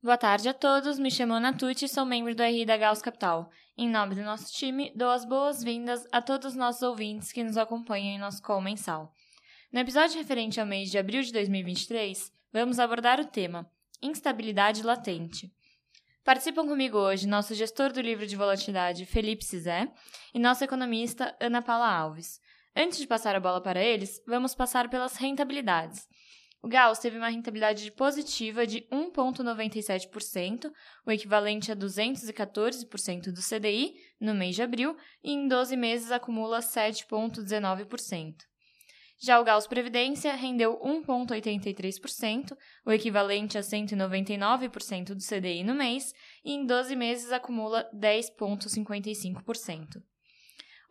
Boa tarde a todos, me chamo Ana Tucci e sou membro do RI da Gauss Capital. Em nome do nosso time, dou as boas-vindas a todos os nossos ouvintes que nos acompanham em nosso call mensal. No episódio referente ao mês de abril de 2023, vamos abordar o tema Instabilidade Latente. Participam comigo hoje nosso gestor do livro de volatilidade, Felipe Cizé, e nossa economista, Ana Paula Alves. Antes de passar a bola para eles, vamos passar pelas rentabilidades. O Gauss teve uma rentabilidade positiva de 1,97%, o equivalente a 214% do CDI, no mês de abril, e em 12 meses acumula 7,19%. Já o Gauss Previdência rendeu 1,83%, o equivalente a 199% do CDI no mês, e em 12 meses acumula 10,55%.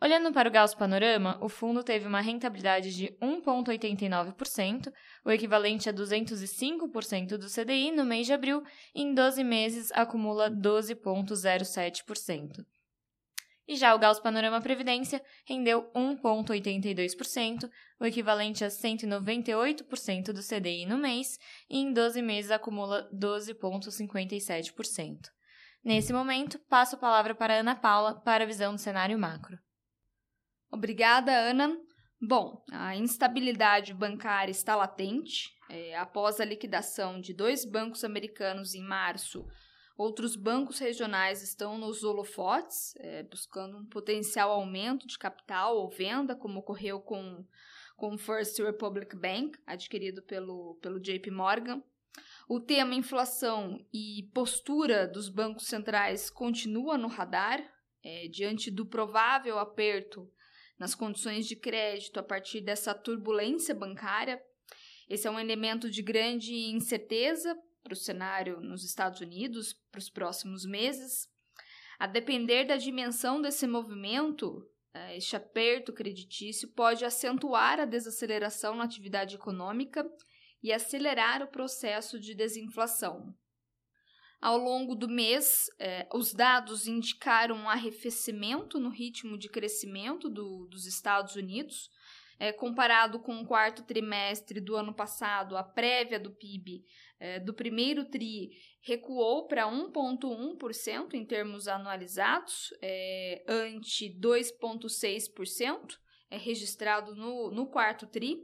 Olhando para o Gauss Panorama, o fundo teve uma rentabilidade de 1,89%, o equivalente a 205% do CDI no mês de abril, e em 12 meses acumula 12,07%. E já o Gauss Panorama Previdência rendeu 1,82%, o equivalente a 198% do CDI no mês, e em 12 meses acumula 12,57%. Nesse momento, passo a palavra para a Ana Paula para a visão do cenário macro. Obrigada, Ana. Bom, a instabilidade bancária está latente. É, após a liquidação de dois bancos americanos em março, outros bancos regionais estão nos holofotes, é, buscando um potencial aumento de capital ou venda, como ocorreu com, com o First Republic Bank, adquirido pelo, pelo JP Morgan. O tema inflação e postura dos bancos centrais continua no radar, é, diante do provável aperto nas condições de crédito a partir dessa turbulência bancária. Esse é um elemento de grande incerteza para o cenário nos Estados Unidos para os próximos meses. A depender da dimensão desse movimento, é, este aperto creditício pode acentuar a desaceleração na atividade econômica e acelerar o processo de desinflação. Ao longo do mês, eh, os dados indicaram um arrefecimento no ritmo de crescimento do, dos Estados Unidos. Eh, comparado com o quarto trimestre do ano passado, a prévia do PIB eh, do primeiro TRI recuou para 1,1% em termos anualizados, ante 2,6% registrado no, no quarto TRI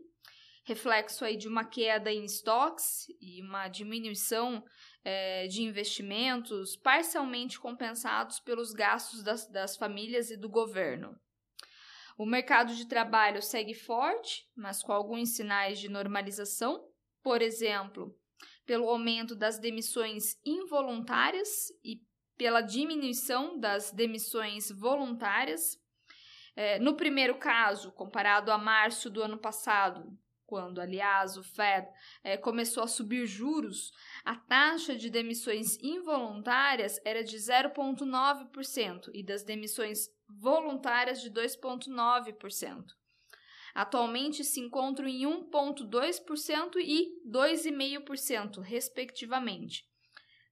reflexo aí de uma queda em estoques e uma diminuição é, de investimentos parcialmente compensados pelos gastos das, das famílias e do governo. O mercado de trabalho segue forte, mas com alguns sinais de normalização, por exemplo, pelo aumento das demissões involuntárias e pela diminuição das demissões voluntárias. É, no primeiro caso, comparado a março do ano passado, quando, aliás, o Fed é, começou a subir juros, a taxa de demissões involuntárias era de 0,9% e das demissões voluntárias de 2,9%. Atualmente se encontram em 1,2% e 2,5%, respectivamente.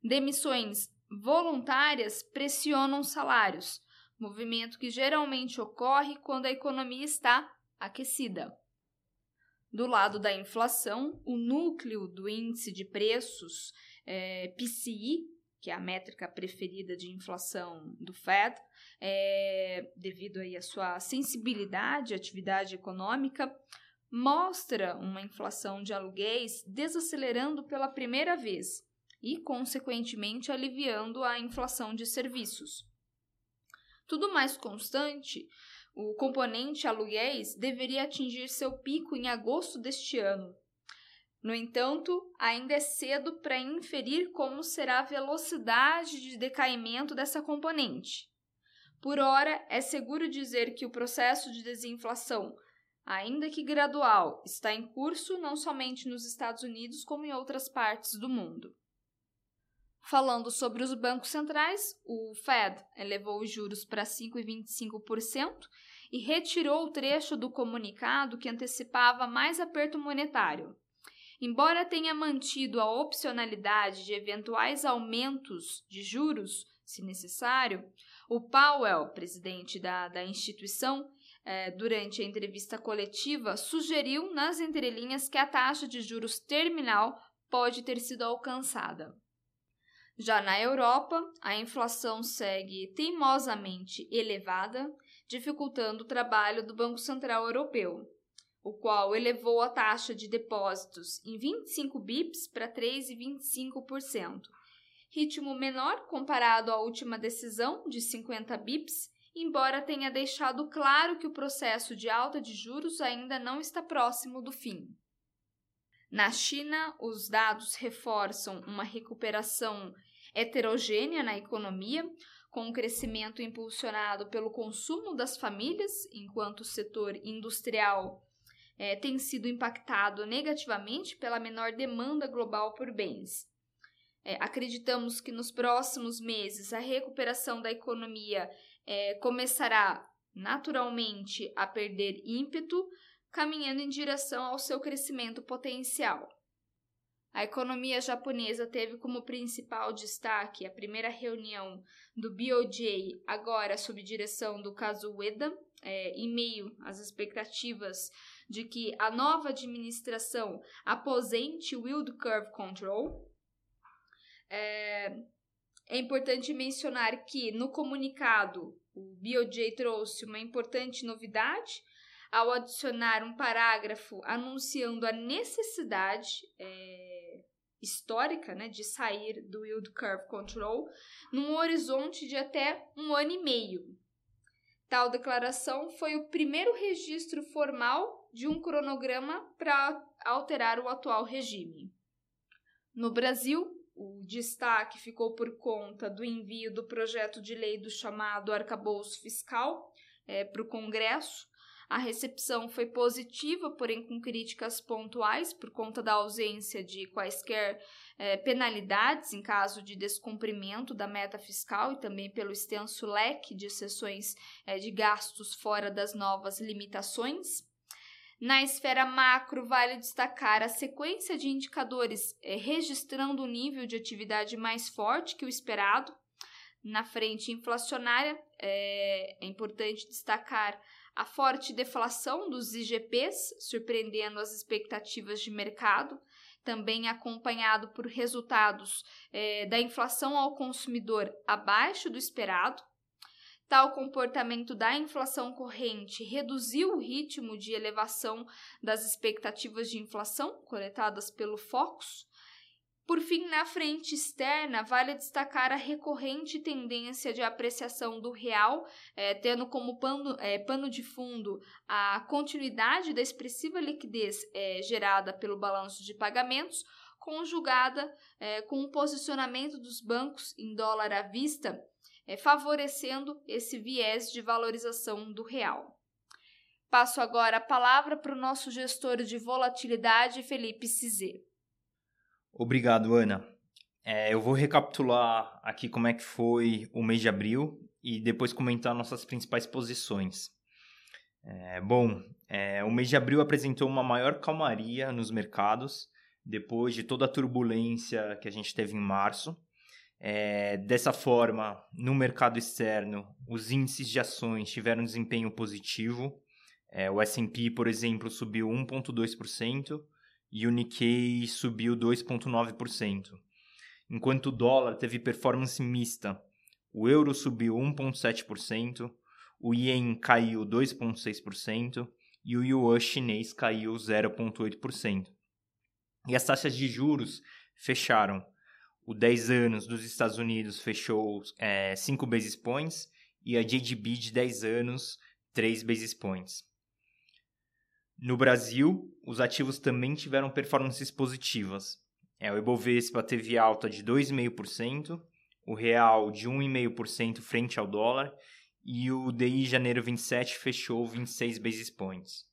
Demissões voluntárias pressionam salários, movimento que geralmente ocorre quando a economia está aquecida. Do lado da inflação, o núcleo do índice de preços é, PCI, que é a métrica preferida de inflação do Fed, é, devido aí à sua sensibilidade à atividade econômica, mostra uma inflação de aluguéis desacelerando pela primeira vez e, consequentemente, aliviando a inflação de serviços. Tudo mais constante, o componente aluguéis deveria atingir seu pico em agosto deste ano. No entanto, ainda é cedo para inferir como será a velocidade de decaimento dessa componente. Por ora, é seguro dizer que o processo de desinflação, ainda que gradual, está em curso não somente nos Estados Unidos, como em outras partes do mundo. Falando sobre os bancos centrais, o Fed elevou os juros para 5,25% e retirou o trecho do comunicado que antecipava mais aperto monetário. Embora tenha mantido a opcionalidade de eventuais aumentos de juros, se necessário, o Powell, presidente da, da instituição, eh, durante a entrevista coletiva, sugeriu nas entrelinhas que a taxa de juros terminal pode ter sido alcançada. Já na Europa, a inflação segue teimosamente elevada, dificultando o trabalho do Banco Central Europeu, o qual elevou a taxa de depósitos em 25 bips para 3,25%, ritmo menor comparado à última decisão de 50 bips, embora tenha deixado claro que o processo de alta de juros ainda não está próximo do fim. Na China, os dados reforçam uma recuperação heterogênea na economia, com um crescimento impulsionado pelo consumo das famílias, enquanto o setor industrial é, tem sido impactado negativamente pela menor demanda global por bens. É, acreditamos que nos próximos meses a recuperação da economia é, começará naturalmente a perder ímpeto, caminhando em direção ao seu crescimento potencial. A economia japonesa teve como principal destaque a primeira reunião do BOJ, agora sob direção do caso Ueda, é, em meio às expectativas de que a nova administração aposente o Yield Curve Control. É, é importante mencionar que no comunicado o BOJ trouxe uma importante novidade ao adicionar um parágrafo anunciando a necessidade é, histórica né, de sair do Yield Curve Control num horizonte de até um ano e meio. Tal declaração foi o primeiro registro formal de um cronograma para alterar o atual regime. No Brasil, o destaque ficou por conta do envio do projeto de lei do chamado arcabouço fiscal é, para o Congresso, a recepção foi positiva, porém com críticas pontuais por conta da ausência de quaisquer é, penalidades em caso de descumprimento da meta fiscal e também pelo extenso leque de sessões é, de gastos fora das novas limitações. Na esfera macro, vale destacar a sequência de indicadores é, registrando um nível de atividade mais forte que o esperado. Na frente inflacionária, é, é importante destacar a forte deflação dos IGPs, surpreendendo as expectativas de mercado, também acompanhado por resultados é, da inflação ao consumidor abaixo do esperado. Tal comportamento da inflação corrente reduziu o ritmo de elevação das expectativas de inflação coletadas pelo Focus, por fim, na frente externa, vale destacar a recorrente tendência de apreciação do real, é, tendo como pano, é, pano, de fundo a continuidade da expressiva liquidez é, gerada pelo balanço de pagamentos, conjugada com o posicionamento dos bancos em dólar à vista, favorecendo esse viés de valorização do real. Passo agora a palavra para o nosso gestor de volatilidade, Felipe Cizê. Obrigado, Ana. É, eu vou recapitular aqui como é que foi o mês de abril e depois comentar nossas principais posições. É, bom, é, o mês de abril apresentou uma maior calmaria nos mercados depois de toda a turbulência que a gente teve em março. É, dessa forma, no mercado externo, os índices de ações tiveram desempenho positivo. É, o S&P, por exemplo, subiu 1,2%, e o Nikkei subiu 2,9%, enquanto o dólar teve performance mista. O euro subiu 1,7%, o ien caiu 2,6% e o yuan chinês caiu 0,8%. E as taxas de juros fecharam. O 10 anos dos Estados Unidos fechou é, 5 basis points e a JGB de 10 anos 3 basis points. No Brasil, os ativos também tiveram performances positivas. É, o Ibovespa teve alta de 2,5%, o real de 1,5% frente ao dólar e o DI janeiro 27 fechou 26 basis points.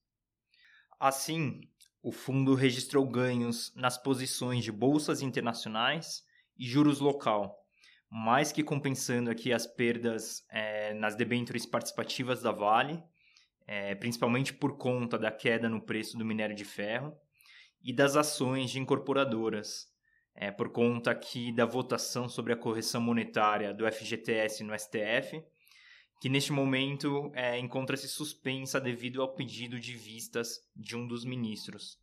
Assim, o fundo registrou ganhos nas posições de bolsas internacionais e juros local, mais que compensando aqui as perdas é, nas debêntures participativas da Vale é, principalmente por conta da queda no preço do minério de ferro e das ações de incorporadoras, é, por conta aqui da votação sobre a correção monetária do FGTS no STF, que neste momento é, encontra-se suspensa devido ao pedido de vistas de um dos ministros.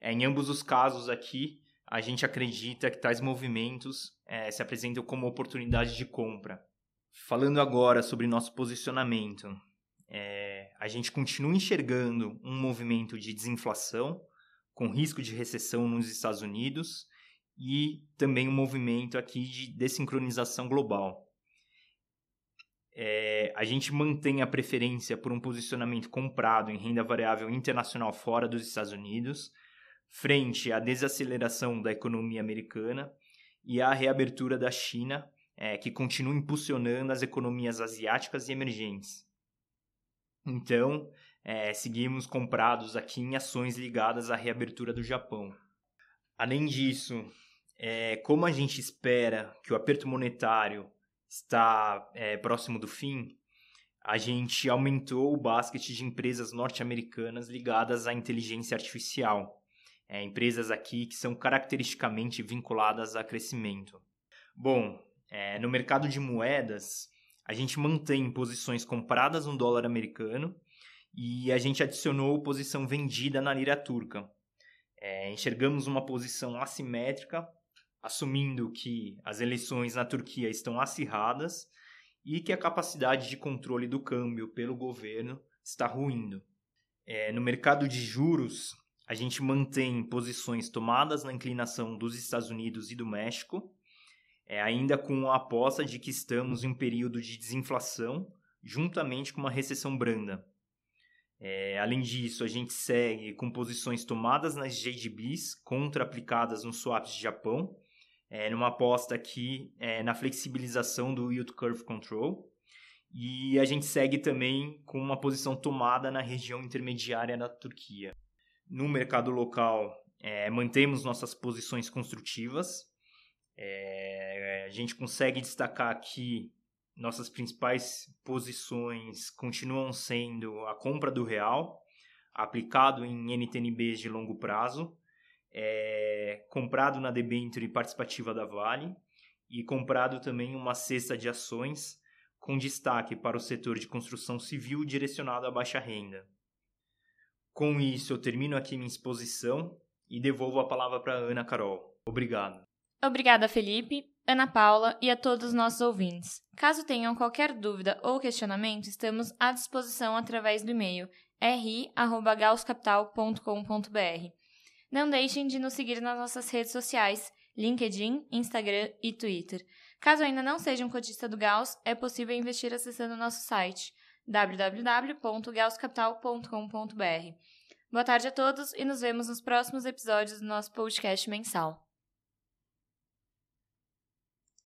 É, em ambos os casos aqui, a gente acredita que tais movimentos é, se apresentam como oportunidade de compra. Falando agora sobre nosso posicionamento, é, a gente continua enxergando um movimento de desinflação, com risco de recessão nos Estados Unidos, e também um movimento aqui de desincronização global. É, a gente mantém a preferência por um posicionamento comprado em renda variável internacional fora dos Estados Unidos, frente à desaceleração da economia americana e à reabertura da China, é, que continua impulsionando as economias asiáticas e emergentes. Então, é, seguimos comprados aqui em ações ligadas à reabertura do Japão. Além disso, é, como a gente espera que o aperto monetário está é, próximo do fim, a gente aumentou o basket de empresas norte-americanas ligadas à inteligência artificial. É, empresas aqui que são caracteristicamente vinculadas a crescimento. Bom, é, no mercado de moedas, a gente mantém posições compradas no dólar americano e a gente adicionou posição vendida na lira turca. É, enxergamos uma posição assimétrica assumindo que as eleições na Turquia estão acirradas e que a capacidade de controle do câmbio pelo governo está ruindo. É, no mercado de juros, a gente mantém posições tomadas na inclinação dos Estados Unidos e do México, é, ainda com a aposta de que estamos em um período de desinflação, juntamente com uma recessão branda. É, além disso, a gente segue com posições tomadas nas JGBs contra aplicadas nos swaps de Japão, é, numa aposta aqui é, na flexibilização do yield curve control. E a gente segue também com uma posição tomada na região intermediária da Turquia. No mercado local, é, mantemos nossas posições construtivas. É, a gente consegue destacar aqui nossas principais posições continuam sendo a compra do real, aplicado em NTNBs de longo prazo, é, comprado na debenture participativa da Vale e comprado também uma cesta de ações com destaque para o setor de construção civil direcionado à baixa renda. Com isso, eu termino aqui minha exposição e devolvo a palavra para Ana Carol. Obrigado. Obrigada, Felipe, Ana Paula e a todos os nossos ouvintes. Caso tenham qualquer dúvida ou questionamento, estamos à disposição através do e-mail ri@gauscapital.com.br. Não deixem de nos seguir nas nossas redes sociais, LinkedIn, Instagram e Twitter. Caso ainda não seja um cotista do Gauss, é possível investir acessando nosso site www.gausscapital.com.br. Boa tarde a todos e nos vemos nos próximos episódios do nosso podcast mensal.